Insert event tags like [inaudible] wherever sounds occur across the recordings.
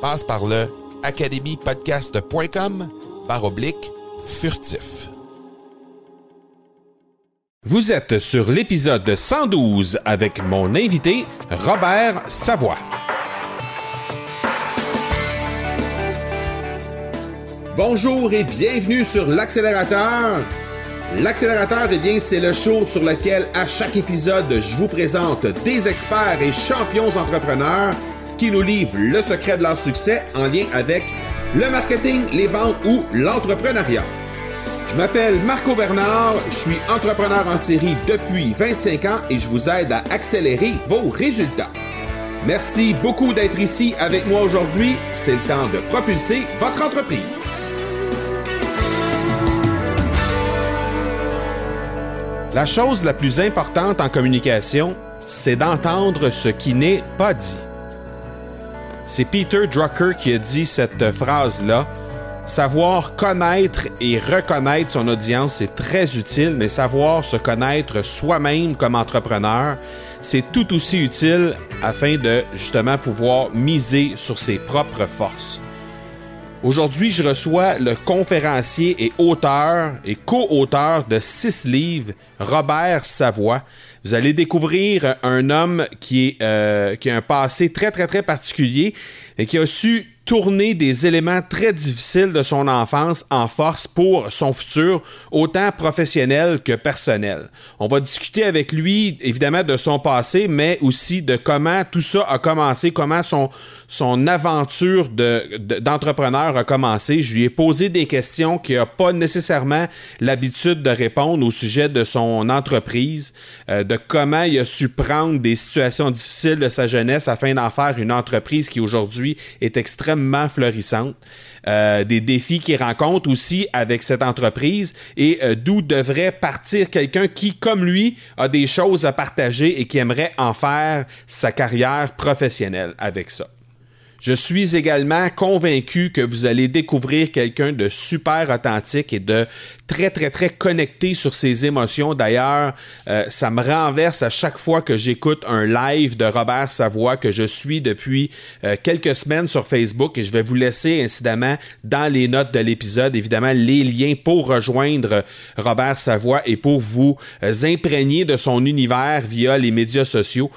Passe par le academypodcast.com par oblique furtif. Vous êtes sur l'épisode 112 avec mon invité Robert Savoie. Bonjour et bienvenue sur l'accélérateur. L'accélérateur, eh bien, c'est le show sur lequel à chaque épisode, je vous présente des experts et champions entrepreneurs qui nous livrent le secret de leur succès en lien avec le marketing, les ventes ou l'entrepreneuriat. Je m'appelle Marco Bernard, je suis entrepreneur en série depuis 25 ans et je vous aide à accélérer vos résultats. Merci beaucoup d'être ici avec moi aujourd'hui. C'est le temps de propulser votre entreprise. La chose la plus importante en communication, c'est d'entendre ce qui n'est pas dit. C'est Peter Drucker qui a dit cette phrase-là. Savoir connaître et reconnaître son audience, c'est très utile, mais savoir se connaître soi-même comme entrepreneur, c'est tout aussi utile afin de justement pouvoir miser sur ses propres forces. Aujourd'hui, je reçois le conférencier et auteur et co-auteur de six livres, Robert Savoie. Vous allez découvrir un homme qui, euh, qui a un passé très, très, très particulier et qui a su tourner des éléments très difficiles de son enfance en force pour son futur, autant professionnel que personnel. On va discuter avec lui, évidemment, de son passé, mais aussi de comment tout ça a commencé, comment son, son aventure d'entrepreneur de, a commencé. Je lui ai posé des questions qu'il n'a pas nécessairement l'habitude de répondre au sujet de son entreprise, euh, de comment il a su prendre des situations difficiles de sa jeunesse afin d'en faire une entreprise qui aujourd'hui est extrêmement florissante. Euh, des défis qu'il rencontre aussi avec cette entreprise et euh, d'où devrait partir quelqu'un qui, comme lui, a des choses à partager et qui aimerait en faire sa carrière professionnelle avec ça. Je suis également convaincu que vous allez découvrir quelqu'un de super authentique et de très, très, très connecté sur ses émotions. D'ailleurs, euh, ça me renverse à chaque fois que j'écoute un live de Robert Savoie que je suis depuis euh, quelques semaines sur Facebook et je vais vous laisser incidemment dans les notes de l'épisode, évidemment, les liens pour rejoindre Robert Savoie et pour vous euh, imprégner de son univers via les médias sociaux.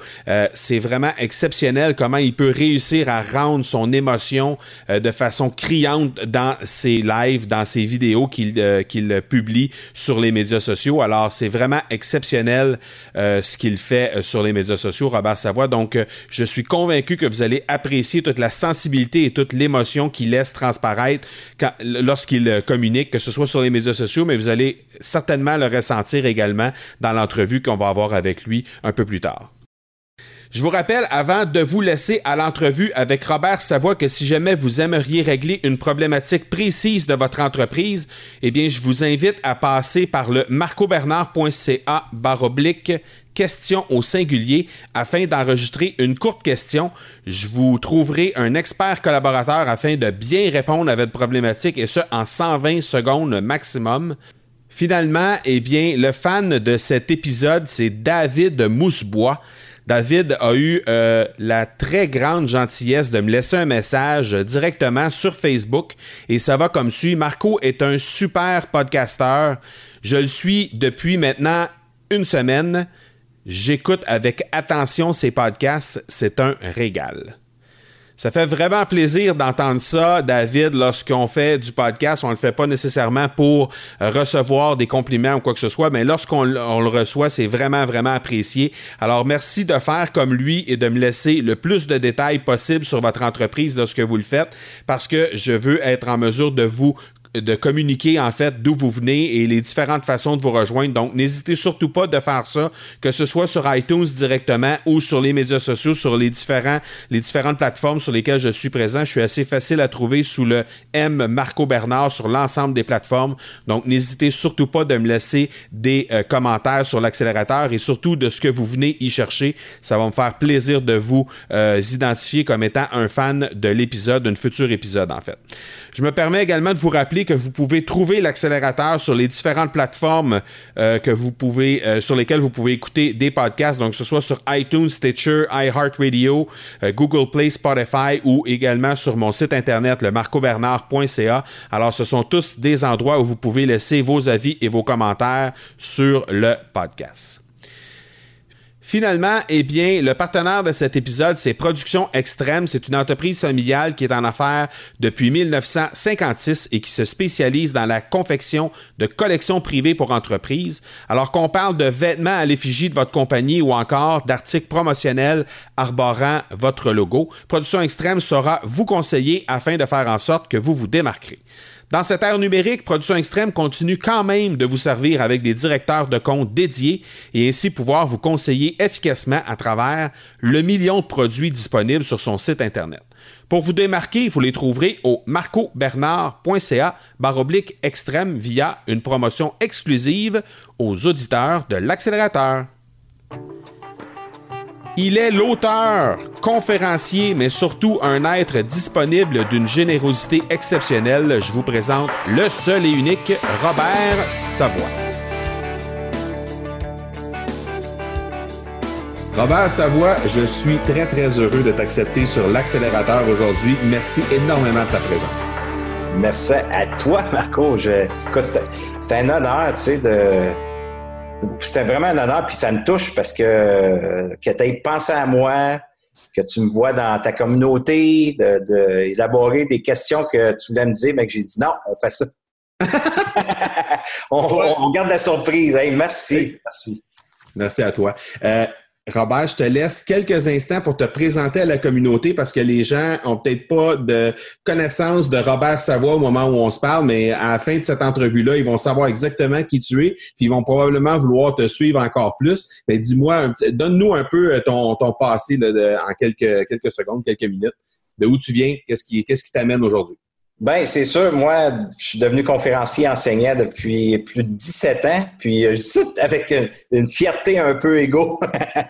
C'est vraiment exceptionnel comment il peut réussir à rendre son émotion de façon criante dans ses lives, dans ses vidéos qu'il qu'il publie sur les médias sociaux. Alors, c'est vraiment exceptionnel euh, ce qu'il fait euh, sur les médias sociaux, Robert Savoie. Donc, euh, je suis convaincu que vous allez apprécier toute la sensibilité et toute l'émotion qu'il laisse transparaître lorsqu'il communique, que ce soit sur les médias sociaux, mais vous allez certainement le ressentir également dans l'entrevue qu'on va avoir avec lui un peu plus tard. Je vous rappelle, avant de vous laisser à l'entrevue avec Robert Savoie, que si jamais vous aimeriez régler une problématique précise de votre entreprise, eh bien, je vous invite à passer par le marcobernard.ca baroblique question au singulier afin d'enregistrer une courte question. Je vous trouverai un expert collaborateur afin de bien répondre à votre problématique et ce en 120 secondes maximum. Finalement, eh bien, le fan de cet épisode, c'est David Mousebois. David a eu euh, la très grande gentillesse de me laisser un message directement sur Facebook et ça va comme suit. Marco est un super podcasteur. Je le suis depuis maintenant une semaine. J'écoute avec attention ses podcasts. C'est un régal. Ça fait vraiment plaisir d'entendre ça, David, lorsqu'on fait du podcast. On ne le fait pas nécessairement pour recevoir des compliments ou quoi que ce soit, mais lorsqu'on le reçoit, c'est vraiment, vraiment apprécié. Alors, merci de faire comme lui et de me laisser le plus de détails possible sur votre entreprise lorsque vous le faites, parce que je veux être en mesure de vous de communiquer en fait d'où vous venez et les différentes façons de vous rejoindre. Donc, n'hésitez surtout pas de faire ça, que ce soit sur iTunes directement ou sur les médias sociaux, sur les, différents, les différentes plateformes sur lesquelles je suis présent. Je suis assez facile à trouver sous le M Marco Bernard sur l'ensemble des plateformes. Donc, n'hésitez surtout pas de me laisser des euh, commentaires sur l'accélérateur et surtout de ce que vous venez y chercher. Ça va me faire plaisir de vous euh, identifier comme étant un fan de l'épisode, d'un futur épisode en fait. Je me permets également de vous rappeler que vous pouvez trouver l'accélérateur sur les différentes plateformes euh, que vous pouvez, euh, sur lesquelles vous pouvez écouter des podcasts, donc que ce soit sur iTunes, Stitcher, iHeartRadio, euh, Google Play, Spotify ou également sur mon site internet, le marcobernard.ca. Alors, ce sont tous des endroits où vous pouvez laisser vos avis et vos commentaires sur le podcast. Finalement, eh bien, le partenaire de cet épisode, c'est Production Extrême. C'est une entreprise familiale qui est en affaires depuis 1956 et qui se spécialise dans la confection de collections privées pour entreprises. Alors qu'on parle de vêtements à l'effigie de votre compagnie ou encore d'articles promotionnels arborant votre logo, Production Extrême saura vous conseiller afin de faire en sorte que vous vous démarquerez. Dans cette ère numérique, Production Extrême continue quand même de vous servir avec des directeurs de compte dédiés et ainsi pouvoir vous conseiller efficacement à travers le million de produits disponibles sur son site Internet. Pour vous démarquer, vous les trouverez au marcobernard.ca baroblique extrême via une promotion exclusive aux auditeurs de l'accélérateur. Il est l'auteur, conférencier, mais surtout un être disponible d'une générosité exceptionnelle. Je vous présente le seul et unique Robert Savoie. Robert Savoie, je suis très très heureux de t'accepter sur l'accélérateur aujourd'hui. Merci énormément de ta présence. Merci à toi, Marco. C'est un honneur, tu sais, de c'est vraiment un honneur, puis ça me touche parce que, que tu aies pensé à moi, que tu me vois dans ta communauté, d'élaborer de, des questions que tu voulais me dire, mais que j'ai dit non, on fait ça. [laughs] on, garde la surprise. merci. Merci. Merci à toi. Euh, Robert, je te laisse quelques instants pour te présenter à la communauté parce que les gens ont peut-être pas de connaissance de Robert Savoie au moment où on se parle, mais à la fin de cette entrevue-là, ils vont savoir exactement qui tu es, puis ils vont probablement vouloir te suivre encore plus. Mais dis-moi, donne-nous un peu ton, ton passé en quelques, quelques secondes, quelques minutes. De où tu viens? Qu'est-ce qui, qu'est-ce qui t'amène aujourd'hui? Ben, c'est sûr. Moi, je suis devenu conférencier enseignant depuis plus de 17 ans. Puis, euh, avec une, fierté un peu égaux.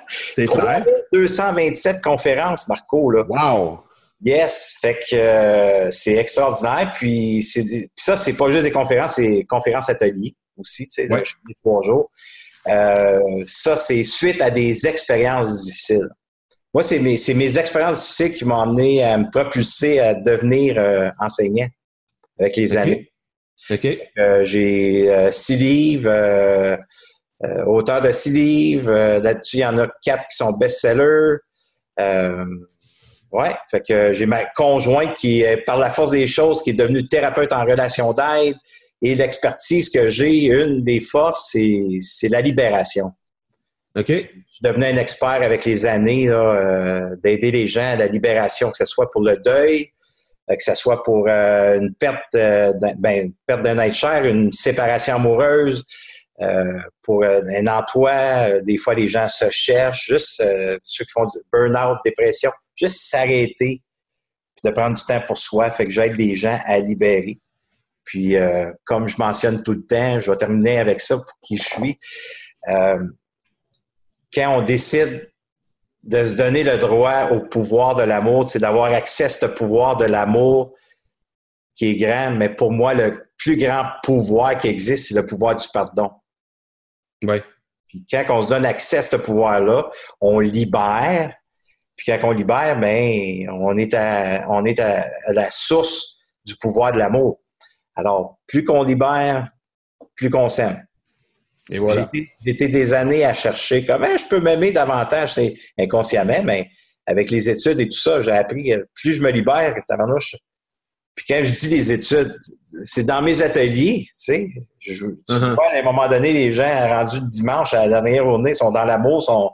c'est [laughs] clair. 227 conférences, Marco. Là. Wow! Yes, fait que euh, c'est extraordinaire. Puis, c'est, ça, c'est pas juste des conférences, c'est conférences ateliers aussi, tu sais, ouais. trois jours. Euh, ça, c'est suite à des expériences difficiles. Moi, c'est mes, mes expériences difficiles qui m'ont amené à me propulser à devenir euh, enseignant avec les années. OK. Euh, j'ai euh, six livres, auteur de six livres. Là-dessus, il y en a quatre qui sont best-sellers. ouais, fait que j'ai ma conjointe qui, par la force des choses, qui est devenue thérapeute en relation d'aide. Et l'expertise que j'ai, une des forces, c'est la libération. OK je devenais un expert avec les années euh, d'aider les gens à la libération, que ce soit pour le deuil, euh, que ce soit pour euh, une perte, ben, perte d'un être cher, une séparation amoureuse, pour un emploi. des fois, les gens se cherchent, juste ceux qui font du burn-out, dépression, juste s'arrêter, puis de prendre du temps pour soi. Fait que j'aide les gens à libérer. Puis, comme je mentionne tout le temps, je vais terminer avec ça pour qui je suis quand on décide de se donner le droit au pouvoir de l'amour, c'est d'avoir accès à ce pouvoir de l'amour qui est grand, mais pour moi, le plus grand pouvoir qui existe, c'est le pouvoir du pardon. Oui. Puis quand on se donne accès à ce pouvoir-là, on libère. Puis quand on libère, ben, on est à, on est à, la source du pouvoir de l'amour. Alors, plus qu'on libère, plus qu'on s'aime. Et voilà. J'ai été des années à chercher comment je peux m'aimer davantage, c'est inconsciemment, mais avec les études et tout ça, j'ai appris, euh, plus je me libère, tabarnouche. Puis quand je dis les études, c'est dans mes ateliers, tu sais. Je, uh-huh. vois, à un moment donné, les gens rendus le dimanche à la dernière journée sont dans l'amour, sont,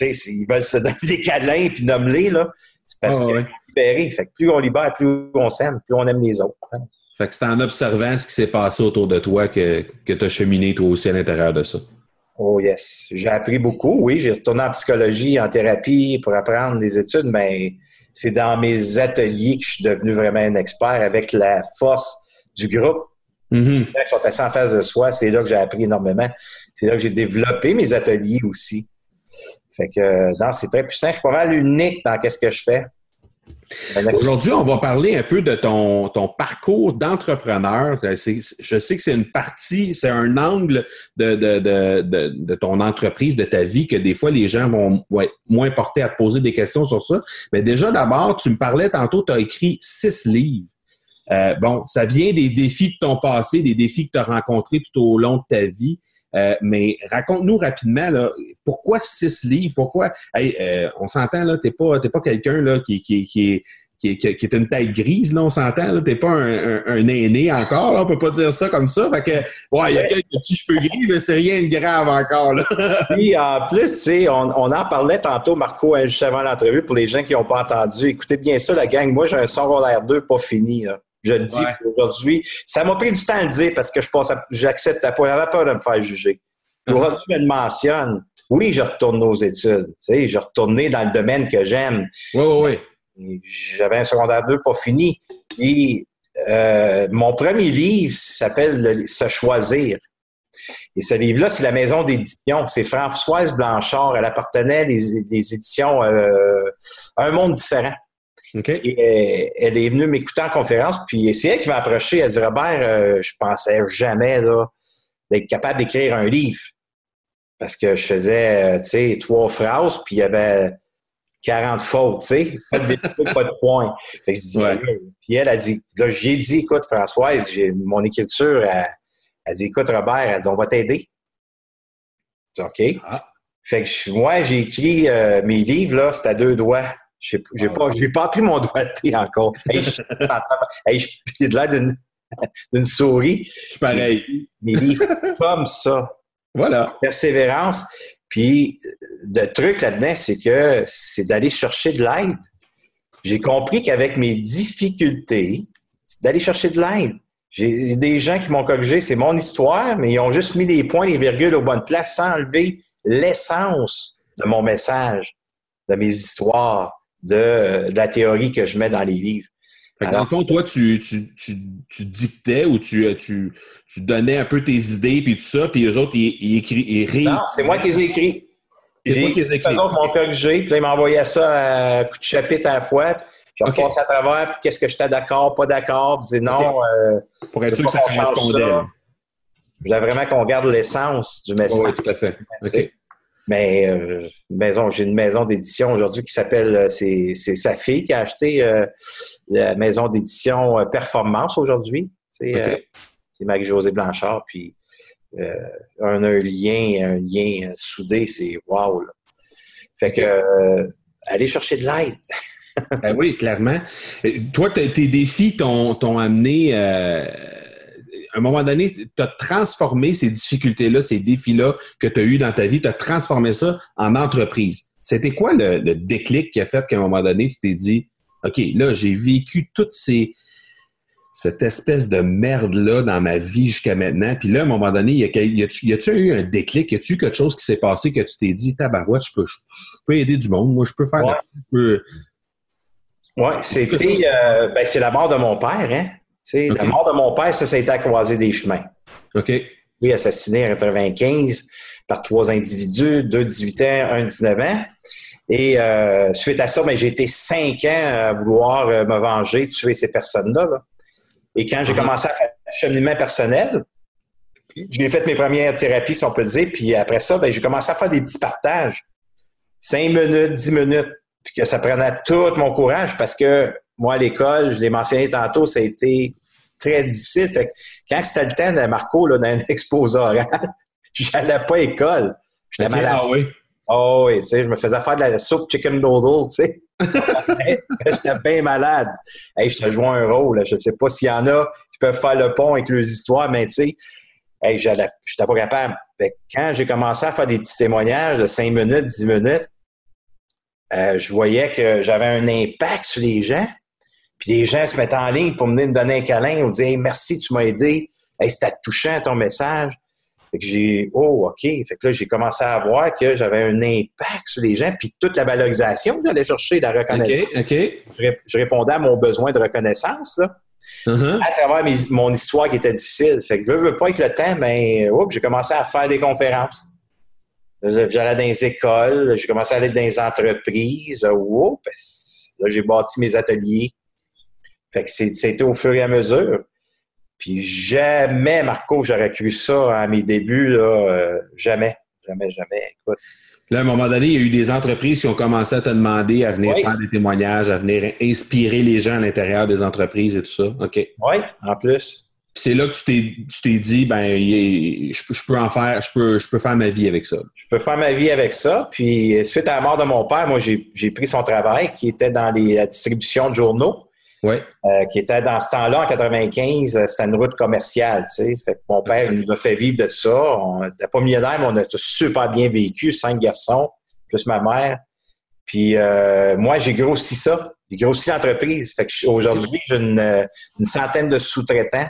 ils veulent se [laughs] donner des câlins puis nommer là. C'est parce qu'ils sont libérés. Fait que plus on libère, plus on s'aime, plus on aime les autres. Fait que c'est en observant ce qui s'est passé autour de toi que, que tu as cheminé toi aussi à l'intérieur de ça. Oh yes. J'ai appris beaucoup, oui. J'ai retourné en psychologie, en thérapie pour apprendre des études, mais c'est dans mes ateliers que je suis devenu vraiment un expert avec la force du groupe. Mm Ils sont assez en face de soi. C'est là que j'ai appris énormément. C'est là que j'ai développé mes ateliers aussi. Fait que, non, c'est très puissant. Je suis pas mal unique dans ce que je fais. Aujourd'hui, on va parler un peu de ton, ton parcours d'entrepreneur. Je sais que c'est une partie, c'est un angle de, de, de, de, ton entreprise, de ta vie, que des fois les gens vont être moins portés à te poser des questions sur ça. Mais déjà, d'abord, tu me parlais tantôt, tu as écrit six livres. Euh, bon, ça vient des défis de ton passé, des défis que tu as rencontrés tout au long de ta vie. Euh, mais raconte-nous rapidement là, pourquoi six livres, pourquoi euh, on s'entend là, t'es pas pas quelqu'un là qui, qui, qui est qui est, une tête grise, là, on s'entend, là, t'es pas un, un, aîné encore, là, on peut pas dire ça comme ça. Fait que, ouais, il y a quelques petits cheveux gris, mais c'est rien de grave encore, là. [laughs] Puis, en plus, tu sais, on, on, en parlait tantôt, Marco, hein, juste avant l'entrevue, pour les gens qui n'ont pas entendu. Écoutez bien ça, la gang. Moi, j'ai un secondaire 2 pas fini, là. Je le dis aujourd'hui. Ça m'a pris du temps à le dire parce que je pense, j'accepte pas. J'avais peur de me faire juger. Aujourd'hui, je me mentionne. Oui, je retourne aux études. Tu sais, je retourné dans le domaine que j'aime. Oui, oui, oui. J'avais un secondaire 2 pas fini. Et euh, mon premier livre s'appelle Se choisir. Et ce livre-là, c'est la maison d'édition. C'est Françoise Blanchard. Elle appartenait des, des éditions euh, Un monde différent. Et, elle est venue m'écouter en conférence, puis c'est elle qui m'a approché. Elle dit Robert, euh, je pensais jamais d'être capable d'écrire un livre. Parce que je faisais, euh, tu sais, trois phrases, puis il y avait 40 fautes, tu sais, pas de pas de points. Fait que je dis, Puis elle a dit, là, j'ai dit, écoute, Françoise, mon écriture, elle, elle, dit, écoute, Robert, elle dit, on va t'aider. OK. Ah. Fait que moi, j'ai écrit euh, mes livres, là, c'est à deux doigts. J'ai n'ai pas, pas pris mon doigté encore. [laughs] J'ai de l'air [laughs] d'une souris. Je suis pareil. Mes livres [laughs] comme ça. Voilà. Persévérance. Puis, le truc là-dedans, c'est que c'est d'aller chercher de l'aide. J'ai compris qu'avec mes difficultés, c'est d'aller chercher de l'aide. J'ai des gens qui m'ont corrigé, c'est mon histoire, mais ils ont juste mis des points, des virgules aux bonnes places sans enlever l'essence de mon message, de mes histoires, de, la théorie que je mets dans les livres. dans le fond, toi, tu, dictais ou tu, tu, donnais un peu tes idées puis tout ça, puis eux autres, ils, écrivent. Non, c'est moi qui les ai écrits. C'est moi qui les ai écrits. mon corrigé, puis là, ils m'envoyaient ça à coup de chapitre à la fois. Puis je repassais à travers, puis qu'est-ce que j'étais d'accord, pas d'accord, puis non. Euh, Pour être sûr que ça correspondait. Je voulais vraiment qu'on garde l'essence du message. Oui, tout à fait. OK. Mais euh, maison, j'ai une maison d'édition aujourd'hui qui s'appelle, euh, c'est, sa fille qui a acheté euh, la maison d'édition Performance aujourd'hui. C'est Marie-Josée Blanchard, puis on a un lien, un lien soudé, c'est wow. Fait que aller chercher de l'aide. [laughs] ben oui, clairement. Toi, tes défis t'ont, amené à un moment donné, tu as transformé ces difficultés-là, ces défis-là que tu as eus dans ta vie, tu as transformé ça en entreprise. C'était quoi le, déclic qui a fait qu'à un moment donné, tu t'es dit, OK, là, j'ai vécu toute ces, cette espèce de merde-là dans ma vie jusqu'à maintenant. Puis là, à un moment donné, y a-tu eu un déclic? Y a-tu eu quelque chose qui s'est passé que tu t'es dit, tabarouette, je peux, je peux aider du monde, moi, je peux faire... Ouais. Oui, c'était... Euh, ben, c'est la mort de mon père, hein? La mort de mon père, ça, ça a été à croiser des chemins. OK. Lui, assassiné en 95 par trois individus, deux 18 ans, un 19 ans. Et euh, suite à ça, ben, j'ai été cinq ans à vouloir euh, me venger, tuer ces personnes-là. Et quand j'ai uh-huh. commencé à faire un cheminement personnel, j'ai fait mes premières thérapies, si on peut dire, puis après ça, ben, j'ai commencé à faire des petits partages. Cinq minutes, dix minutes, puis que ça prenait tout mon courage parce que moi, à l'école, je l'ai mentionné tantôt, ça a été très difficile. Fait que quand c'était le temps de Marco, là, d'un [laughs] exposé oral, [laughs] j'allais pas à l'école. J'étais malade. Ah oui. Oh oui, tu sais, je me faisais faire de la soupe chicken noodle, tu sais. [laughs] J'étais bien malade. Hey, je te jouais un rôle. Je ne sais pas s'il y en a qui peuvent faire le pont avec leurs histoires, mais tu sais, hey, j'étais pas capable. quand j'ai commencé à faire des petits témoignages de 5 minutes, 10 minutes, euh, je voyais que j'avais un impact sur les gens. Puis les gens se mettaient en ligne pour me donner un câlin ou dire merci, tu m'as aidé. Hey, c'était touchant ton message. Fait que j'ai Oh, OK. Fait que là, j'ai commencé à voir que j'avais un impact sur les gens, puis toute la valorisation que j'allais chercher, la reconnaissance. OK, OK. Je, répondais à mon besoin de reconnaissance, là. Uh-huh. À travers mon histoire qui était difficile. Fait que je veux pas avec le temps, ben, j'ai commencé à faire des conférences. J'allais dans les écoles, j'ai commencé à aller dans les entreprises. Oh, là, j'ai bâti mes ateliers. Fait que c'était au fur et à mesure. Puis jamais, Marco, j'aurais cru ça à mes débuts, là, euh, jamais, jamais, jamais. Écoute. Là, à un moment donné, il y a eu des entreprises qui ont commencé à te demander à venir Oui. faire des témoignages, à venir inspirer les gens à l'intérieur des entreprises et tout ça. OK. Oui, en plus. c'est là que tu t'es, dit, ben, je, peux- je peux en faire, je peux, je peux faire ma vie avec ça. Je peux faire ma vie avec ça. Puis, suite à la mort de mon père, moi, j'ai j'ai pris son travail qui était dans les, la distribution de journaux. Euh, qui était dans ce temps-là, en 95, euh, c'était une route commerciale, tu sais. Mon père nous a fait vivre de ça. On n'était pas millionnaire, mais on a tous super bien vécu, cinq garçons, plus ma mère. Puis euh, moi, j'ai grossi ça. J'ai grossi l'entreprise. Fait que aujourd'hui, j'ai une, centaine de sous-traitants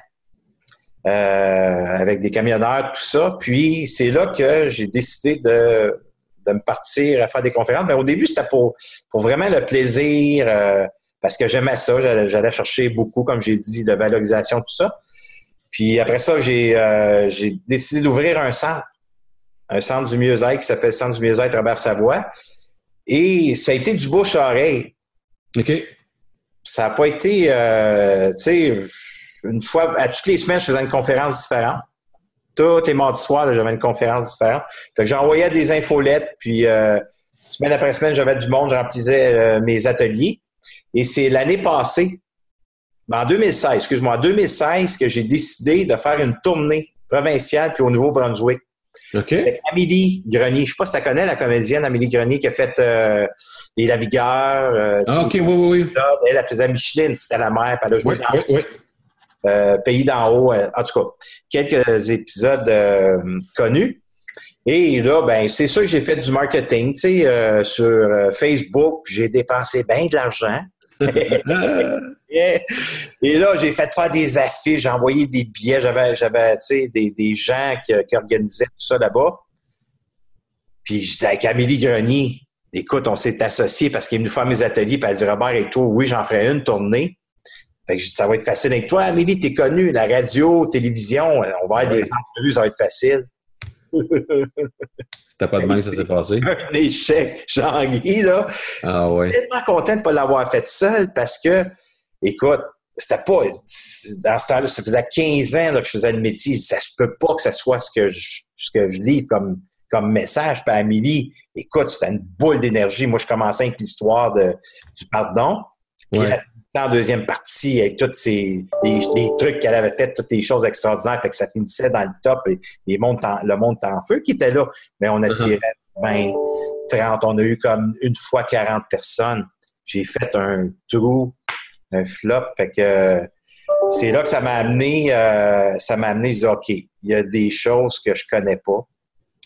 avec des camionneurs, tout ça. Puis c'est là que j'ai décidé de, de me partir à faire des conférences. Mais au début, c'était pour, pour vraiment le plaisir, parce que j'aimais ça. J'allais, chercher beaucoup, comme j'ai dit, de valorisation, tout ça. Puis après ça, j'ai, euh, j'ai décidé d'ouvrir un centre, un centre du mieux-être qui s'appelle Centre du mieux-être Robert-Savoie. Et ça a été du bouche à oreille OK. ça n'a pas été, euh, tu sais, une fois, à toutes les semaines, je faisais une conférence différente. Tous les mardis soirs, j'avais une conférence différente. Fait que j'envoyais des infolettes, puis euh, semaine après semaine, j'avais du monde, je remplissais mes ateliers. Et c'est l'année passée, en 2016, excuse-moi, en 2016, que j'ai décidé de faire une tournée provinciale puis au Nouveau-Brunswick. OK. Avec Amélie Grenier. Je sais pas si tu la connais, la comédienne Amélie Grenier qui a fait euh, Les Lavigueurs. euh, Ah, OK, oui, oui, oui. elle, elle faisait Micheline, c'était la mère, puis elle a joué Oui, dans oui, oui. euh, Pays d'en haut. en tout cas, quelques épisodes connus. Et là, ben, c'est sûr que j'ai fait du marketing, tu sais, sur Facebook. J'ai dépensé bien de l'argent. [laughs] Et là, j'ai fait faire des affiches, j'ai envoyé des billets, j'avais, j'avais, des, des gens qui, qui organisaient tout ça là-bas. Puis je disais avec Amélie Grenier, écoute, on s'est associés parce qu'il est venu faire mes ateliers, puis elle dit Robert et toi, oui, j'en ferai une tournée. Fait que je dis, ça va être facile avec toi, Amélie, t'es connue, la radio, télévision, on va avoir des entrevues, ça va être facile. C'était pas de même que ça s'est passé. Un échec, Jean-Guy, là. Ah, ouais. tellement content de ne pas l'avoir fait seul parce que, écoute, c'était pas. Dans ce temps-là, ça faisait 15 ans là, que je faisais le métier. Ça se peut pas que ça soit ce que je, ce que je livre comme, comme message. Puis Amélie, écoute, c'était une boule d'énergie. Moi, je commençais avec l'histoire de, du pardon. Puis Ouais. En deuxième partie avec tous ces les, les trucs qu'elle avait fait, toutes les choses extraordinaires, fait que ça finissait dans le top et les mondes en- le monde en feu qui était là. Mais on attirait 20, 30, on a eu comme une fois 40 personnes. J'ai fait un trou, un flop. Fait que c'est là que ça m'a amené, euh, ça m'a amené, je dis, OK, il y a des choses que je connais pas.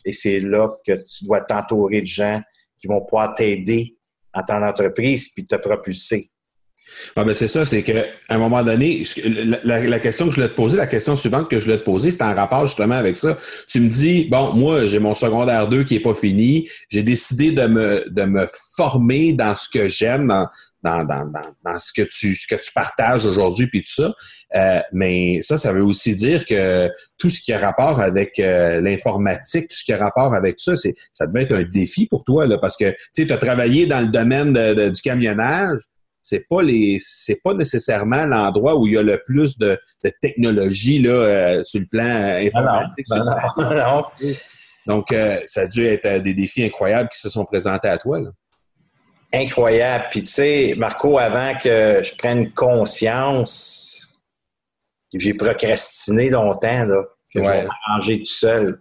Et c'est là que tu dois t'entourer de gens qui vont pouvoir t'aider en ton entreprise puis te propulser. Ah ben c'est ça, c'est qu'à un moment donné, la, question que je voulais te poser, la question suivante que je voulais te poser, c'est en rapport justement avec ça. Tu me dis, bon, moi, j'ai mon secondaire 2 qui est pas fini, j'ai décidé de me, de me former dans ce que j'aime, dans, dans, dans, dans, ce que tu ce que tu partages aujourd'hui, puis tout ça. Euh, mais ça, ça veut aussi dire que tout ce qui a rapport avec euh, l'informatique, tout ce qui a rapport avec ça, c'est ça devait être un défi pour toi, là, parce que tu as travaillé dans le domaine du camionnage. C'est pas les c'est pas nécessairement l'endroit où il y a le plus de, technologie là, euh, sur le plan euh, informatique. Ben Donc, euh, ça a dû être des défis incroyables qui se sont présentés à toi. Incroyable. Puis tu sais, Marco, avant que je prenne conscience, j'ai procrastiné longtemps, là, que je vais m'arranger tout seul.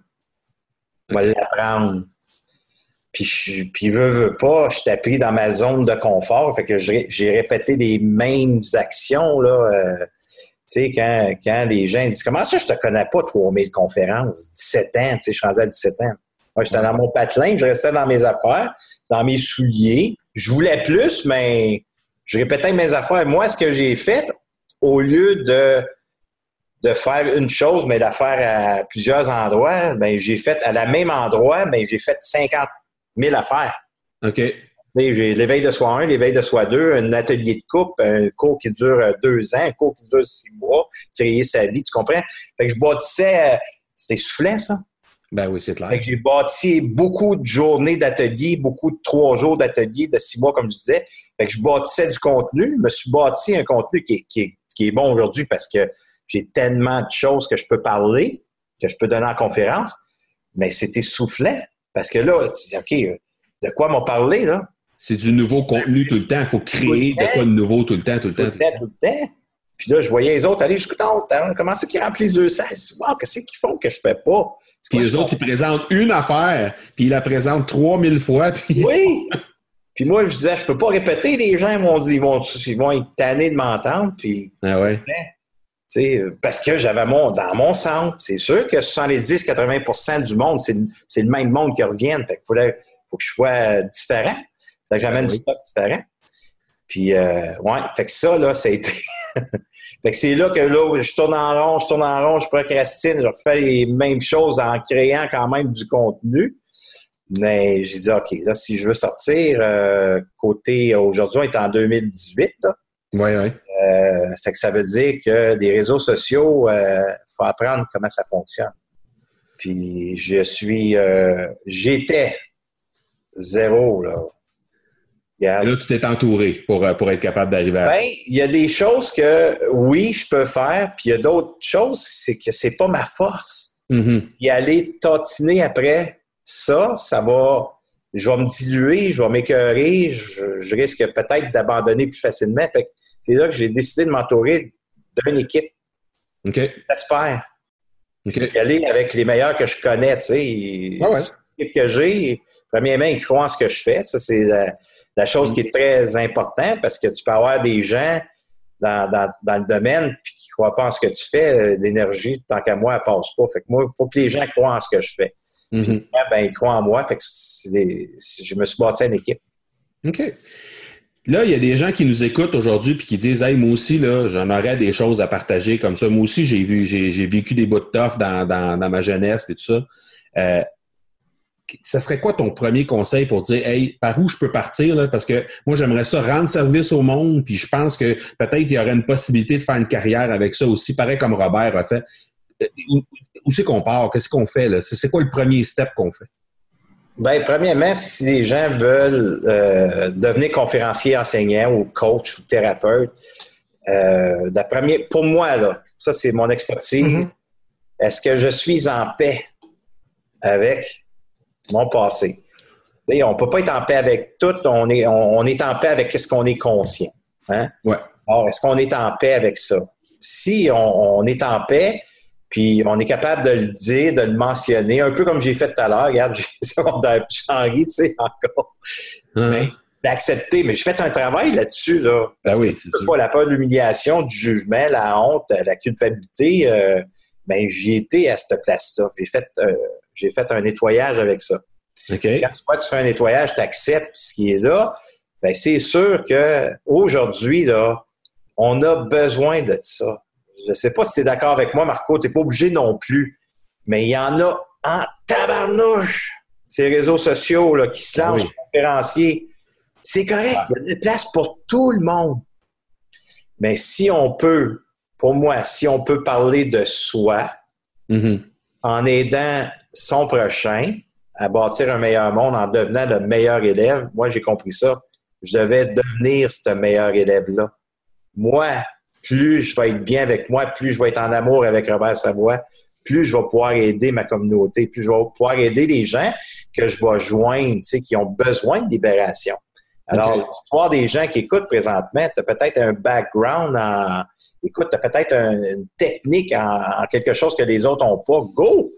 Je vais l'apprendre. Puis, je, puis veux, veux pas, je t'ai pris dans ma zone de confort. Fait que j'ai répété les mêmes actions, là. Euh, tu sais, quand, quand les gens disent Comment ça, je te connais pas, 3000 conférences? 17 ans, tu sais, je suis rendu à 17 ans. Moi, j'étais dans mon patelin, je restais dans mes affaires, dans mes souliers. Je voulais plus, mais je répétais mes affaires. Moi, ce que j'ai fait, au lieu de, de faire une chose, mais de faire à plusieurs endroits, ben, j'ai fait à la même endroit, mais j'ai fait 50 mille affaires. OK. J'ai l'éveil de soi 1, l'éveil de soi 2, un atelier de coupe, un cours qui dure euh, deux ans, un cours qui dure six mois, créer sa vie, tu comprends? Fait que je bâtissais, euh, c'était soufflant, ça. Ben oui, c'est clair. Fait que j'ai bâti beaucoup de journées d'atelier, beaucoup de trois jours d'atelier, de six mois, comme je disais. Fait que je bâtissais du contenu, je me suis bâti un contenu qui est, qui qui est bon aujourd'hui parce que j'ai tellement de choses que je peux parler, que je peux donner en conférence, mais c'était soufflant. Parce que là, tu dis, OK, de quoi m'ont parlé, là? C'est du nouveau contenu tout le temps. Il faut créer de quoi de nouveau tout le temps, tout le temps. Tout le temps, tout le temps. Puis là, je voyais les autres aller jusqu'au temps. Comment c'est qu'ils remplissent deux salles? Je dis, wow, qu'est-ce qu'ils font que je ne fais pas? Puis les autres, ils présentent une affaire, puis ils la présentent 3000 fois. [laughs] Puis... Oui! Puis moi, je disais, je peux pas répéter. Les gens vont, ils vont, ils vont être tannés de m'entendre. Puis, ah ouais parce que j'avais mon, dans mon centre, c'est sûr que 70-80% du monde, c'est le même monde qui reviennent. Fait faut, faut que je sois différent. Fait que j'amène ah du stock différent. Puis, euh, ouais, fait que ça, là, ça a été... [laughs] fait que c'est là que là, je tourne en rond, je tourne en rond, je procrastine, je refais les mêmes choses en créant quand même du contenu. Mais j'ai dit, OK, là, si je veux sortir, euh, côté, aujourd'hui, on est en 2018, là. Oui, oui. Euh, fait que ça veut dire que des réseaux sociaux, il euh, faut apprendre comment ça fonctionne. Puis je suis, euh, j'étais zéro là. là, tu t'es entouré pour, pour être capable d'arriver à ben, il y a des choses que oui, je peux faire, puis il y a d'autres choses, c'est que c'est pas ma force. Mm-hmm. Y aller tatiner après ça, ça va, je vais me diluer, je vais m'écœurer, je, je, risque peut-être d'abandonner plus facilement. Fait que c'est là que j'ai décidé de m'entourer d'une équipe. OK. J'espère. OK. aller avec les meilleurs que je connais, tu sais. Ah L'équipe que j'ai, premièrement, ils croient en ce que je fais. Ça, c'est la, chose qui est très importante parce que tu peux avoir des gens dans, le domaine puis qui ne croient pas en ce que tu fais. L'énergie, tant qu'à moi, elle passe pas. Fait que moi, il faut que les gens croient en ce que je fais. Mm-hmm. ben, ils croient en moi. Fait que je me suis bâti une équipe. OK. Là, il y a des gens qui nous écoutent aujourd'hui puis qui disent Hey, moi aussi, j'en aurais des choses à partager comme ça. Moi aussi, j'ai vu, j'ai, vécu des bouts de dans, ma jeunesse et tout ça. Euh, ça serait quoi ton premier conseil pour dire Hey, par où je peux partir? Parce que moi, j'aimerais ça rendre service au monde, puis je pense que peut-être il y aurait une possibilité de faire une carrière avec ça aussi, pareil comme Robert a fait. Euh, où, c'est qu'on part? Qu'est-ce qu'on fait? Là? C'est quoi le premier step qu'on fait? Bien, premièrement, si les gens veulent euh, devenir conférencier, enseignant ou coach ou thérapeute, euh, pour moi, là, ça c'est mon expertise. Mm-hmm. Est-ce que je suis en paix avec mon passé? on ne peut pas être en paix avec tout, on est, on, est en paix avec ce qu'on est conscient. Hein? Ouais. Alors, est-ce qu'on est en paix avec ça? Si on est en paix, puis on est capable de le dire, de le mentionner, un peu comme j'ai fait tout à l'heure. Regarde, [laughs] j'ai ris, tu sais, encore. Uh-huh. D'accepter. Mais j'ai fait un travail là-dessus, là. Ben oui, c'est pas la peur de l'humiliation, du jugement, la honte, la culpabilité. Euh, ben, j'y étais à cette place-là. J'ai fait, euh, j'ai fait un nettoyage avec ça. OK. Quand tu fais un nettoyage, tu acceptes ce qui est là. Ben, c'est sûr que aujourd'hui, là, on a besoin de ça. Je ne sais pas si tu es d'accord avec moi, Marco, tu n'es pas obligé non plus. Mais il y en a en tabarnouche, ces réseaux sociaux là, qui se lancent conférenciers. C'est correct, il y a des places pour tout le monde. Mais si on peut, pour moi, si on peut parler de soi mm-hmm. en aidant son prochain à bâtir un meilleur monde, en devenant le meilleur élève, moi j'ai compris ça. je devais devenir ce meilleur élève-là. Moi, plus je vais être bien avec moi, plus je vais être en amour avec Robert Savoie, plus je vais pouvoir aider ma communauté, plus je vais pouvoir aider les gens que je vais joindre, qui ont besoin de libération. Alors, l'histoire des gens qui écoutent présentement, tu as peut-être un background en, écoute, tu as peut-être une technique en, quelque chose que les autres n'ont pas. Go!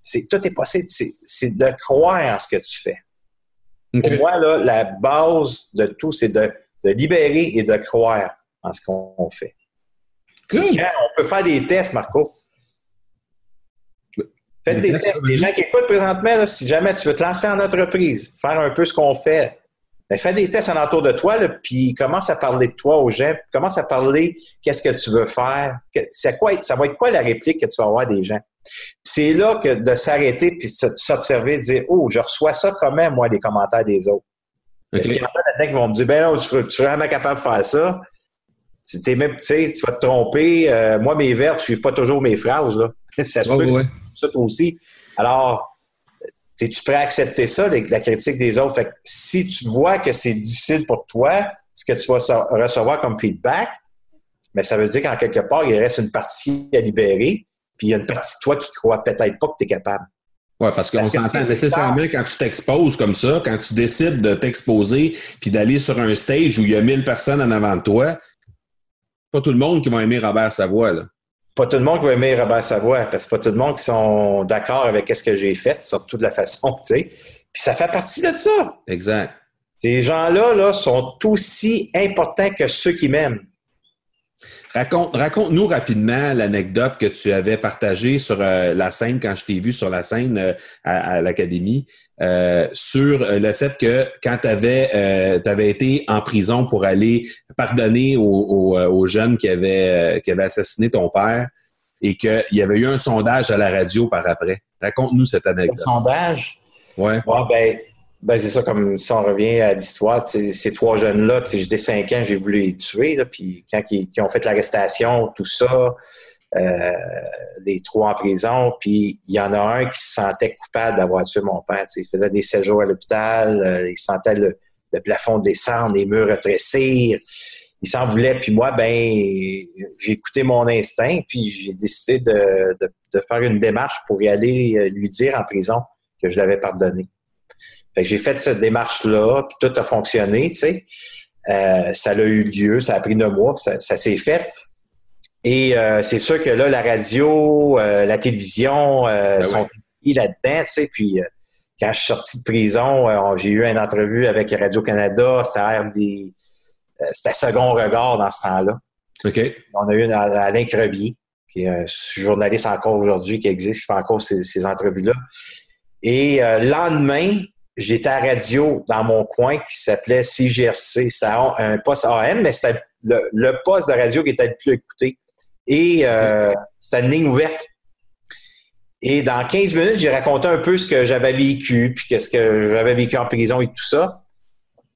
C'est, tout est possible. C'est, de croire en ce que tu fais. Pour moi, là, la base de tout, c'est de, libérer et de croire en ce qu'on fait. On peut faire des tests, Marco. Faites des tests. Les gens qui écoutent présentement, si jamais tu veux te lancer en entreprise, faire un peu ce qu'on fait, ben, fais des tests alentour de toi, puis commence à parler de toi aux gens, commence à parler qu'est-ce que tu veux faire, c'est quoi, ça va être quoi la réplique que tu vas avoir des gens. C'est là que de s'arrêter puis s'observer, de dire oh, je reçois ça comment moi les commentaires des autres? Parce qu'il y en a qui vont me dire ben non, tu, tu es vraiment capable de faire ça? Tu, même, tu vas te tromper. Euh, moi, mes verbes ne suivent pas toujours mes phrases. Là. [laughs] ça se peut ça aussi. Alors, es-tu prêt à accepter ça, la critique des autres? Fait que si tu vois que c'est difficile pour toi, ce que tu vas recevoir comme feedback, mais ça veut dire qu'en quelque part, il reste une partie à libérer, puis il y a une partie de toi qui croit peut-être pas que tu es capable. Oui, parce qu'on s'entend nécessairement quand tu t'exposes comme ça, quand tu décides de t'exposer puis d'aller sur un stage où il y a 1000 personnes en avant de toi, pas tout le monde qui va aimer Robert Savoie. Là pas tout le monde qui va aimer Robert Savoie, parce que pas tout le monde qui sont d'accord avec ce que j'ai fait, surtout de la façon, tu sais. Puis ça fait partie de ça. Exact. Ces gens-là là, sont aussi importants que ceux qui m'aiment. Raconte, raconte-nous rapidement l'anecdote que tu avais partagée sur euh, la scène quand je t'ai vu sur la scène euh, à, l'académie euh, sur le fait que quand tu avais, avais été en prison pour aller pardonner aux, jeunes qui avaient, qui avaient assassiné ton père et qu'il y avait eu un sondage à la radio par après. Raconte-nous cette anecdote. Un sondage? Ouais. ben, ben, c'est ça, comme si on revient à l'histoire, ces trois jeunes-là, j'étais cinq ans, j'ai voulu les tuer, là, puis quand ils, ont fait l'arrestation, tout ça, euh, les trois en prison, puis il y en a un qui se sentait coupable d'avoir tué mon père. Il faisait des séjours à l'hôpital, euh, il sentait le, plafond descendre, les murs rétrécir, il s'en voulait, puis moi, ben, j'ai écouté mon instinct, puis j'ai décidé de, de, faire une démarche pour y aller euh, lui dire en prison que je l'avais pardonné. Fait que j'ai fait cette démarche-là, puis tout a fonctionné, tu sais. Euh, ça a eu lieu, ça a pris neuf mois, ça, ça s'est fait. Et euh, c'est sûr que là, la radio, euh, la télévision ben sont oui. là-dedans, tu sais. Puis quand je suis sorti de prison, j'ai eu une entrevue avec Radio-Canada, c'était des c'était second regard dans ce temps-là. OK. On a eu Alain Crebier, qui est un journaliste encore aujourd'hui qui existe, qui fait encore ces, ces entrevues-là. Et le lendemain, j'étais à radio dans mon coin qui s'appelait CGRC. C'était un poste AM, mais c'était le, poste de radio qui était le plus écouté. Et euh, c'était une ligne ouverte. Et dans 15 minutes, j'ai raconté un peu ce que j'avais vécu, puis qu'est-ce que j'avais vécu en prison et tout ça.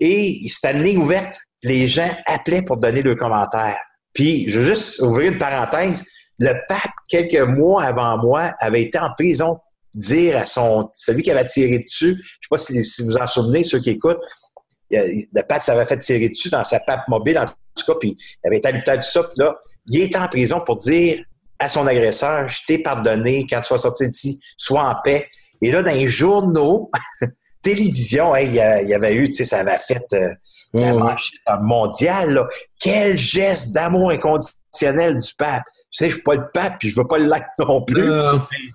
Et c'était une ligne ouverte. Les gens appelaient pour donner leurs commentaires. Puis, je veux juste ouvrir une parenthèse. Le pape, quelques mois avant moi, avait été en prison dire à son celui qui avait tiré dessus, je sais pas si, vous en souvenez, ceux qui écoutent, le pape s'avait fait tirer dessus dans sa pape mobile, en tout cas, puis il avait été à l'hôpital du ça, là, il était en prison pour dire à son agresseur, je t'ai pardonné, quand tu vas sortir d'ici, sois en paix. Et là, dans les journaux, [laughs] télévision, il y, avait eu, tu sais, ça avait fait euh, la mondiale, Quel geste d'amour inconditionnel du pape. Tu sais, je suis pas le pape, puis je veux pas le like [laughs] non plus.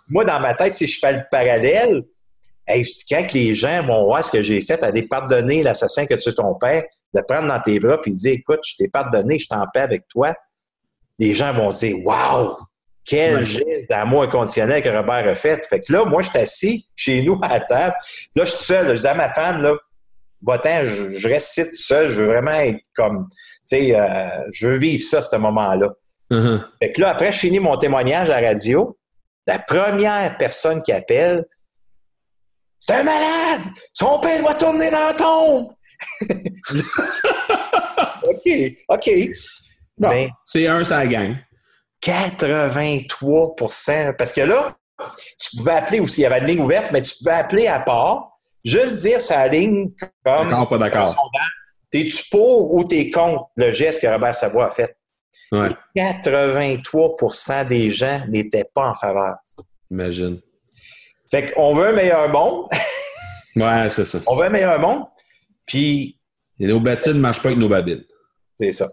Moi, dans ma tête, si je fais le parallèle, hey, quand les gens vont voir ce que j'ai fait, aller pardonner l'assassin que tu es ton père, de prendre dans tes bras puis dire écoute, je t'ai pardonné, je t'en paix avec toi, les gens vont dire Waouh! Quel geste d'amour inconditionnel que Robert a fait. Fait que là, moi, je suis assis chez nous à la table. Là, je suis seul. je dis à ma femme, là, je, je reste ici tout seul. Je veux vraiment être comme, tu sais, euh, je veux vivre ça, ce moment-là. Uh-huh. Fait que là, après, je finis mon témoignage à la radio. La première personne qui appelle, c'est un malade! Son père doit tourner dans la tombe! [laughs] OK, OK. Ben, c'est un, ça gagne. 83% Parce que là, tu pouvais appeler aussi, il y avait une ligne ouverte, mais tu pouvais appeler à part, juste dire sa ligne comme. D'accord, pas d'accord. T'es-tu pour ou t'es contre le geste que Robert Savoie a fait? Ouais, 83% des gens n'étaient pas en faveur. imagine. Fait qu'on veut un meilleur monde. [laughs] Ouais, c'est ça. on veut un meilleur monde. Puis, Et nos bâtines ne marchent pas avec nos babines. c'est ça.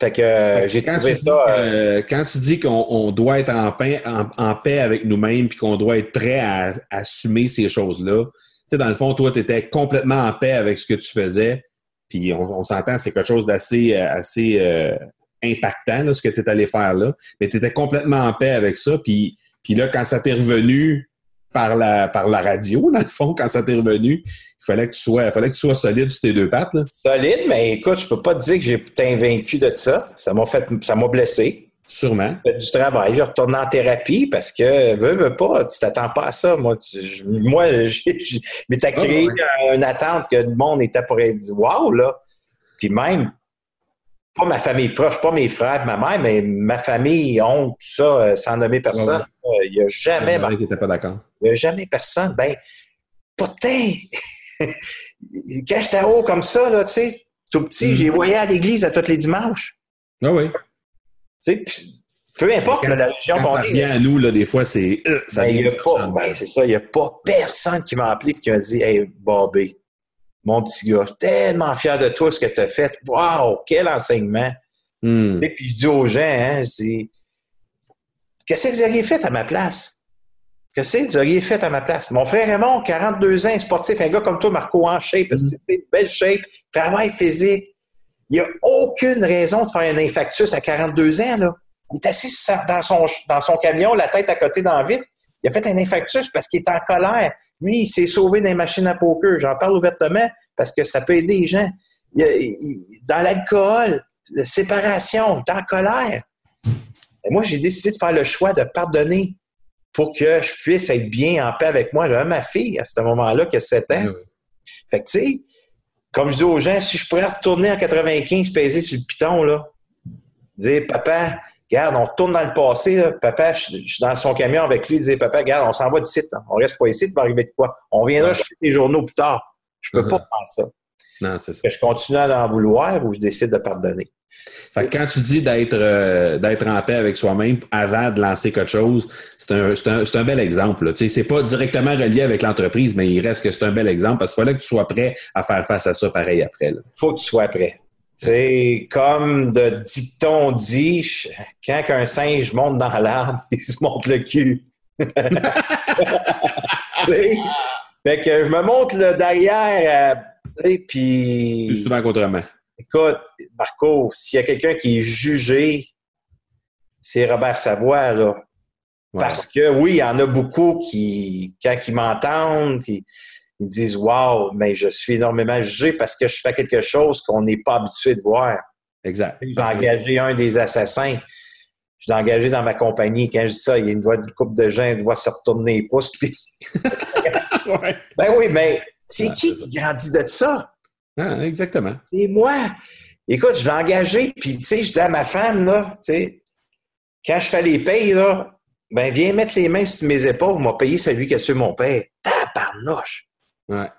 Fait que euh, j'ai quand, trouvé tu dis, ça. euh, euh, quand tu dis qu'on on doit être en paix, en, en paix avec nous-mêmes puis qu'on doit être prêt à, à assumer ces choses-là, sais, dans le fond, toi, tu étais complètement en paix avec ce que tu faisais. Puis on, s'entend, c'est quelque chose d'assez euh, assez, euh, impactant, là, ce que tu es allé faire là. Mais tu étais complètement en paix avec ça. Puis, puis là, quand ça t'est revenu par la, par la radio, dans le fond, quand ça t'est revenu, il fallait que tu sois, fallait que tu sois solide sur tes deux pattes. Là. solide, mais écoute, je peux pas te dire que j'ai été invaincu de ça. Ça m'a fait, ça m'a blessé. Sûrement. Du travail. J'ai retourné en thérapie parce que, veux, veux pas, tu t'attends pas à ça. Moi, tu- je- moi, [laughs] mais t'as Ah, créé ouais. une attente que le monde était pour être dit, wow, là. Puis même, pas ma famille proche, pas mes frères, ma mère, mais ma famille, oncle, tout ça, euh, sans nommer personne. Euh, Il y a jamais, Il n'étaient pas d'accord. il y a jamais personne. Ben, pourtant, [laughs] quand j'étais haut comme ça, là, tu sais, tout petit, Mhm. j'ai voyé à l'église à tous les dimanches. Ah oui. Peu importe Quand, la religion quand ça est, là, à nous, là, des fois, c'est. euh, ça ben, il y vient a pas, ben, c'est ça, il n'y a pas personne qui m'a appelé et qui m'a dit Hey, Bobby, mon petit gars, je suis tellement fier de toi, ce que tu as fait. Wow, quel enseignement. Hmm. Et puis je dis aux gens, hein, je dis Qu'est-ce que vous auriez fait à ma place? Qu'est-ce que vous auriez fait à ma place? Mon frère Raymond, 42 ans, sportif, un gars comme toi, Marco, en shape, Mm. une belle shape, travail physique. Il n'y a aucune raison de faire un infarctus à 42 ans, là. Il est assis dans son, dans son camion, la tête à côté dans le vide. Il a fait un infarctus parce qu'il est en colère. Lui, il s'est sauvé les machines à poker. J'en parle ouvertement parce que ça peut aider les gens. Il a- il- dans l'alcool, la séparation, il est en colère. Et moi, j'ai décidé de faire le choix de pardonner pour que je puisse être bien en paix avec moi. J'avais ma fille à ce moment-là qui a 7 ans. Fait que, tu sais, comme je dis aux gens, si je pourrais retourner en 95, peser sur le piton, là, dire, papa, regarde, on retourne dans le passé, là. papa, je, je suis dans son camion avec lui, dire, papa, regarde, on s'en va d'ici, on reste pas ici, il va arriver de quoi? On viendra chercher les journaux plus tard. Je peux pas faire ça. Non, c'est ça. Que je continue à en vouloir ou je décide de pardonner? Fait que quand tu dis d'être euh, d'être en paix avec soi-même avant de lancer quelque chose, c'est un, un, un bel exemple. Tu sais, c'est pas directement relié avec l'entreprise, mais il reste que c'est un bel exemple parce qu'il fallait que tu sois prêt à faire face à ça pareil après. Là. faut que tu sois prêt. C'est comme de dicton dit, quand un singe monte dans l'arbre, [laughs] il se monte le cul. [laughs] Fait que je me monte le derrière, euh, t'sais, Plus puis souvent qu'autrement. Écoute, Marco, s'il y a quelqu'un qui est jugé, c'est Robert Savoie, là. Ouais. Parce que oui, il y en a beaucoup qui, quand ils m'entendent, ils, ils me disent Wow, mais je suis énormément jugé parce que je fais quelque chose qu'on n'est pas habitué de voir. Exact. J'ai engagé un des assassins. Je l'ai engagé dans ma compagnie. Quand je dis ça, il y a une voix de couple de gens, il doit se retourner les pouces. puis- [laughs] Ouais. Ben oui, mais c'est Ouais, qui qui grandit de ça? Ah, exactement. C'est moi. Écoute, je l'ai engagé, puis tu sais, je dis à ma femme, là, tu sais, quand je fais les payes, là, ben viens mettre les mains sur mes épaules, m'a payé celui qui a tué mon père. Tabarnouche! Ouais.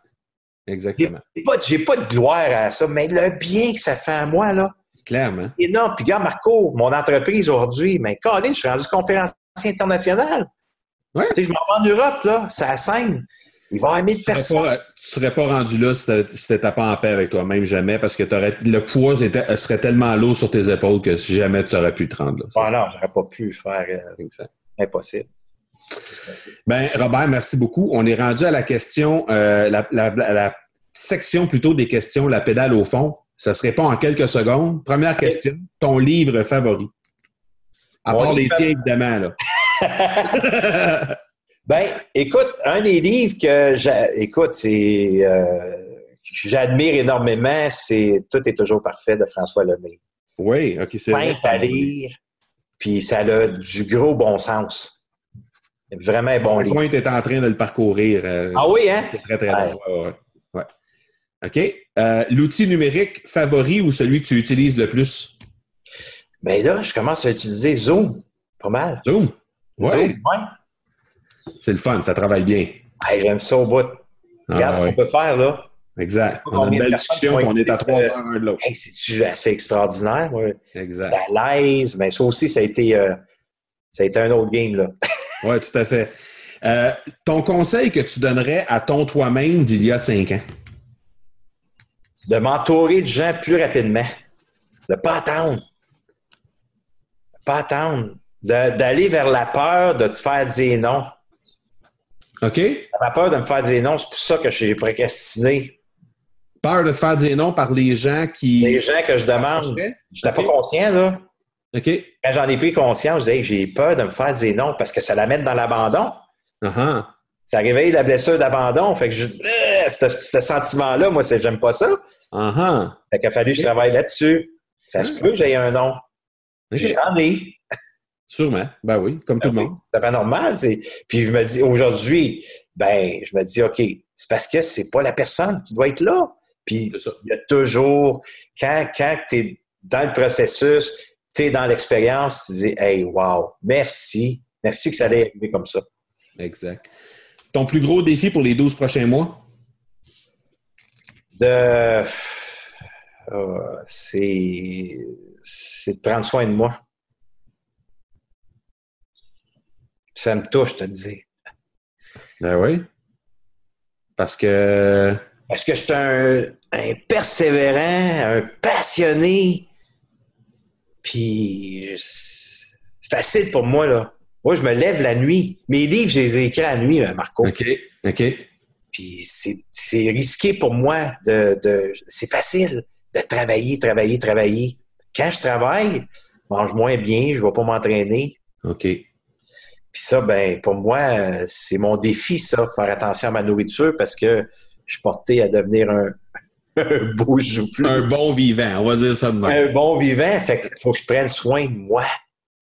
Exactement. j'ai pas, j'ai pas de gloire à ça, mais le bien que ça fait à moi, là, Clairement. Et non, puis gars, Marco, mon entreprise aujourd'hui, mais Colin, je suis rendu conférencier international. Ouais. Tu sais, je m'en vais en Europe, là, la scène. Il va y avoir 1000 Tu serais pas, tu serais pas rendu là si t'étais- pas en paix avec toi-même, jamais, parce que le poids serait tellement lourd sur tes épaules que jamais tu aurais pu te rendre là. Ah non, j'aurais pas pu faire euh, impossible. Ben, Robert, merci beaucoup. On est rendu à la question, euh, la, la- la- la section plutôt des questions, la pédale au fond. Ça se répond en quelques secondes. Première question, ton livre favori? À Mon part les tiens, évidemment, là. [laughs] Ben, écoute, un des livres que écoute, c'est euh, j'admire énormément, c'est Tout est toujours parfait de François Lemay. oui, OK, c'est. Simple à lire, puis ça a du gros bon sens. Vraiment bon livre. point est en train de le parcourir. euh, Ah oui, hein? C'est très, très Ouais. bon. Ouais, ouais, ouais. OK. Euh, L'outil numérique favori ou celui que tu utilises le plus? Ben là, je commence à utiliser Zoom. Pas mal. Zoom? Oui, Zoom, ouais. C'est le fun, ça travaille bien. Hey, J'aime ça au bout. Regarde Ah, ce ouais. qu'on peut faire là. Exact. On a une belle discussion, on est à trois heures l'un de l'autre. c'est assez extraordinaire. Exact. À l'aise, mais ça aussi, ça a été, euh, ça a été un autre game. là. [laughs] oui, tout à fait. Euh, ton conseil que tu donnerais à ton toi-même d'il y a cinq ans? De m'entourer de gens plus rapidement. De ne pas attendre. De pas attendre. D'aller vers la peur de te faire dire non. OK? La peur de me faire dire non, c'est pour ça que j'ai procrastiné. Peur de te faire dire non par les gens qui. Les gens que je demande. Je n'étais pas conscient, là. OK. Quand j'en ai pris conscience, je disais, j'ai peur de me faire dire non parce que ça l'amène dans l'abandon. Uh-huh. Ça réveille la blessure d'abandon. Fait que je, euh, ce, sentiment-là, moi, j'aime pas ça. Uh-huh. Fait qu'il a fallu que je travaille là-dessus. Ça se peut que j'ai un nom. J'en ai. Sûrement. Ben oui, comme tout le ben monde. C'est pas normal. Puis je me dis, aujourd'hui, ben, je me dis, OK, c'est parce que c'est pas la personne qui doit être là. Puis il y a toujours, quand, quand tu es dans le processus, tu es dans l'expérience, tu dis, hey, wow, merci. Merci que ça allait arriver comme ça. Exact. Ton plus gros défi pour les 12 prochains mois? De. Euh, c'est. C'est de prendre soin de moi. Ça me touche, je te dis. Ben oui. Parce que. Parce que je suis un, un, persévérant, un passionné. Puis, c'est facile pour moi, là. Moi, je me lève la nuit. Mes livres, je les ai écrits la nuit, Marco. OK, OK. Puis c'est risqué pour moi de, de c'est facile de travailler, travailler, travailler. Quand je travaille, je mange moins bien, je ne vais pas m'entraîner. OK. Puis ça, ben, pour moi, c'est mon défi, ça, faire attention à ma nourriture parce que je suis porté à devenir un, [laughs] un beau joufflu. Un bon vivant, on va dire ça de même. Un bon vivant, fait qu'il faut que je prenne soin de moi.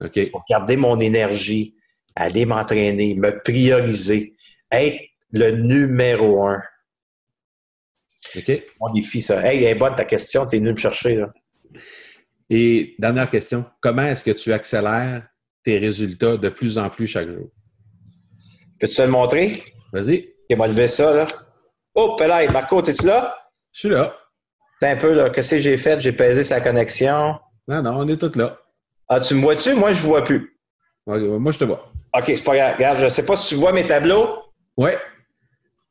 OK. Pour garder mon énergie, aller m'entraîner, me prioriser, être le numéro un. OK. Mon défi, ça. Hey, est bonne ta question, tu es venu me chercher. Là. Et dernière question, comment est-ce que tu accélères tes résultats de plus en plus chaque jour? Peux-tu te le montrer? Vas-y. Il m'a levé ça, là. Oh, Pelay, Marco, es-tu là? Je suis là. T'es un peu, là. Qu'est-ce que j'ai fait? J'ai pesé sa connexion. Non, non, on est tous là. Ah, tu me vois-tu? Moi, je ne vois plus. Moi, je te vois. OK, c'est pas grave. Regarde, je ne sais pas si tu vois mes tableaux. Oui.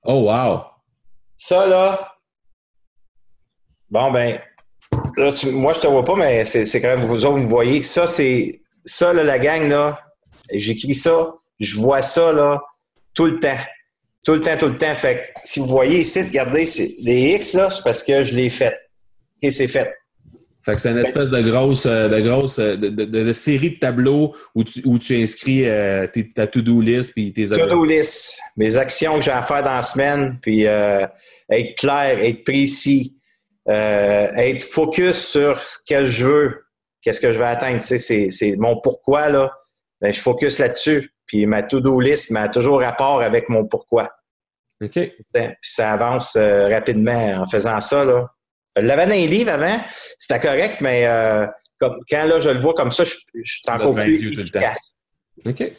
Oh, wow. Ça, là. Bon, ben. Là, moi, je te vois pas, mais c'est quand même vous autres, vous me voyez. Ça, c'est. Ça, là, la gang, là. J'écris ça. Je vois ça, là, tout le temps. Tout le temps, tout le temps. Fait que si vous voyez ici, regardez, les X, là, c'est parce que je l'ai fait. OK, c'est fait. Fait que c'est une espèce de grosse, euh, de grosse, euh, de, de, série de tableaux où tu, où tu inscris euh, ta to-do list puis tes To-do list, mes actions que j'ai à faire dans la semaine, puis être clair, être précis, être focus sur ce que je veux, qu'est-ce que je vais atteindre. Tu sais, c'est mon pourquoi là. Ben, je focus là-dessus. Puis ma to-do list m'a toujours rapport avec mon pourquoi. OK. Puis ça avance rapidement en faisant ça là. Je l'avais dans les livres avant, c'était correct, mais euh, comme, quand là, je le vois comme ça, je, je suis encore plus efficace. OK.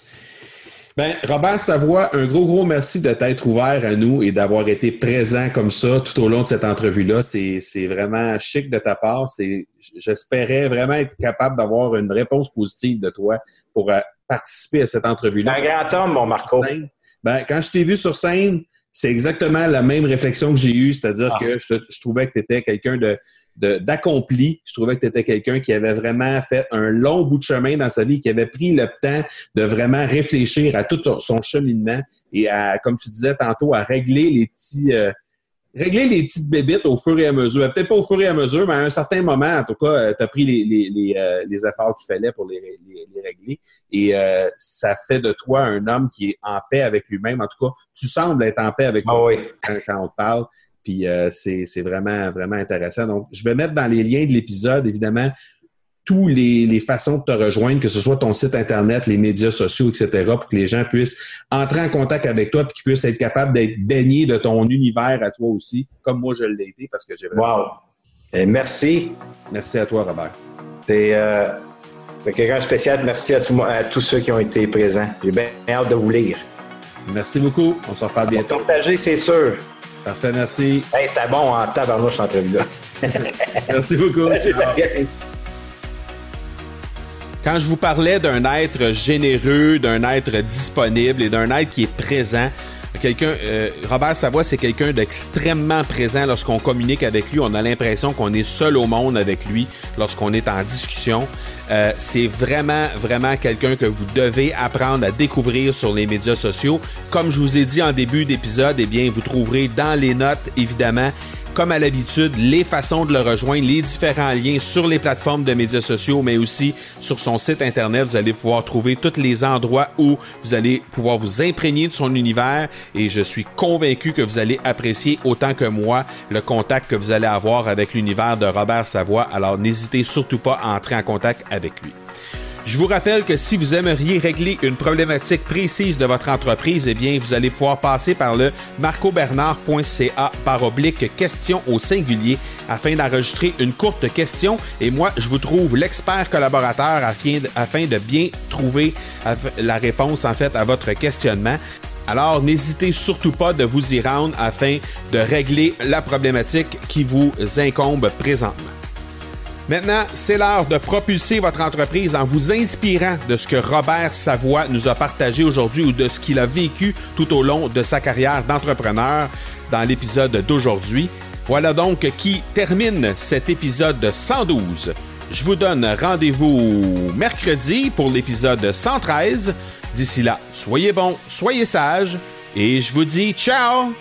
Ben, Robert Savoie, un gros, gros merci de t'être ouvert à nous et d'avoir été présent comme ça tout au long de cette entrevue-là. C'est, vraiment chic de ta part. C'est, j'espérais vraiment être capable d'avoir une réponse positive de toi pour euh, participer à cette entrevue-là. Un grand homme, mon Marco. Ben, quand je t'ai vu sur scène, c'est exactement la même réflexion que j'ai eue, c'est-à-dire ah. que je, trouvais que tu étais quelqu'un de d'accompli. Je trouvais que tu étais quelqu'un qui avait vraiment fait un long bout de chemin dans sa vie, qui avait pris le temps de vraiment réfléchir à tout son cheminement et à, comme tu disais tantôt, à régler les petits, euh, régler les petites bébites au fur et à mesure. Peut-être pas au fur et à mesure, mais à un certain moment, en tout cas, euh, tu as pris les, les, les, euh, les efforts qu'il fallait pour les, les, régler. Et euh, ça fait de toi un homme qui est en paix avec lui-même. En tout cas, tu sembles être en paix avec ah toi quand, quand, on te parle. Puis c'est vraiment, vraiment intéressant. Donc, je vais mettre dans les liens de l'épisode, évidemment, tous les, façons de te rejoindre, que ce soit ton site Internet, les médias sociaux, etc., pour que les gens puissent entrer en contact avec toi et qu'ils puissent être capables d'être baignés de ton univers à toi aussi, comme moi je l'ai été parce que j'ai vraiment... Wow! Et merci. Merci à toi, Robert. T'es euh, quelqu'un de spécial. Merci à, à, tous ceux qui ont été présents. J'ai bien hâte de vous lire. Merci beaucoup. On se reparle bientôt. Partager, c'est sûr. Parfait, merci. Hey, C'était bon en tabarnouche, entrevue-là. [laughs] merci beaucoup. [laughs] Quand je vous parlais d'un être généreux, d'un être disponible et d'un être qui est présent, quelqu'un, euh, Robert Savoie, c'est quelqu'un d'extrêmement présent lorsqu'on communique avec lui. On a l'impression qu'on est seul au monde avec lui lorsqu'on est en discussion. Euh, c'est vraiment, vraiment quelqu'un que vous devez apprendre à découvrir sur les médias sociaux. Comme je vous ai dit en début d'épisode, eh bien, vous trouverez dans les notes, évidemment, comme à l'habitude, les façons de le rejoindre, les différents liens sur les plateformes de médias sociaux, mais aussi sur son site Internet. Vous allez pouvoir trouver tous les endroits où vous allez pouvoir vous imprégner de son univers et je suis convaincu que vous allez apprécier autant que moi le contact que vous allez avoir avec l'univers de Robert Savoie. Alors n'hésitez surtout pas à entrer en contact avec lui. Je vous rappelle que si vous aimeriez régler une problématique précise de votre entreprise, eh bien, vous allez pouvoir passer par le marcobernard.ca par oblique question au singulier afin d'enregistrer une courte question et moi, je vous trouve l'expert collaborateur afin de, bien trouver la réponse en fait à votre questionnement. Alors, n'hésitez surtout pas de vous y rendre afin de régler la problématique qui vous incombe présentement. Maintenant, c'est l'heure de propulser votre entreprise en vous inspirant de ce que Robert Savoie nous a partagé aujourd'hui ou de ce qu'il a vécu tout au long de sa carrière d'entrepreneur dans l'épisode d'aujourd'hui. Voilà donc qui termine cet épisode 112. Je vous donne rendez-vous mercredi pour l'épisode 113. D'ici là, soyez bons, soyez sages et je vous dis ciao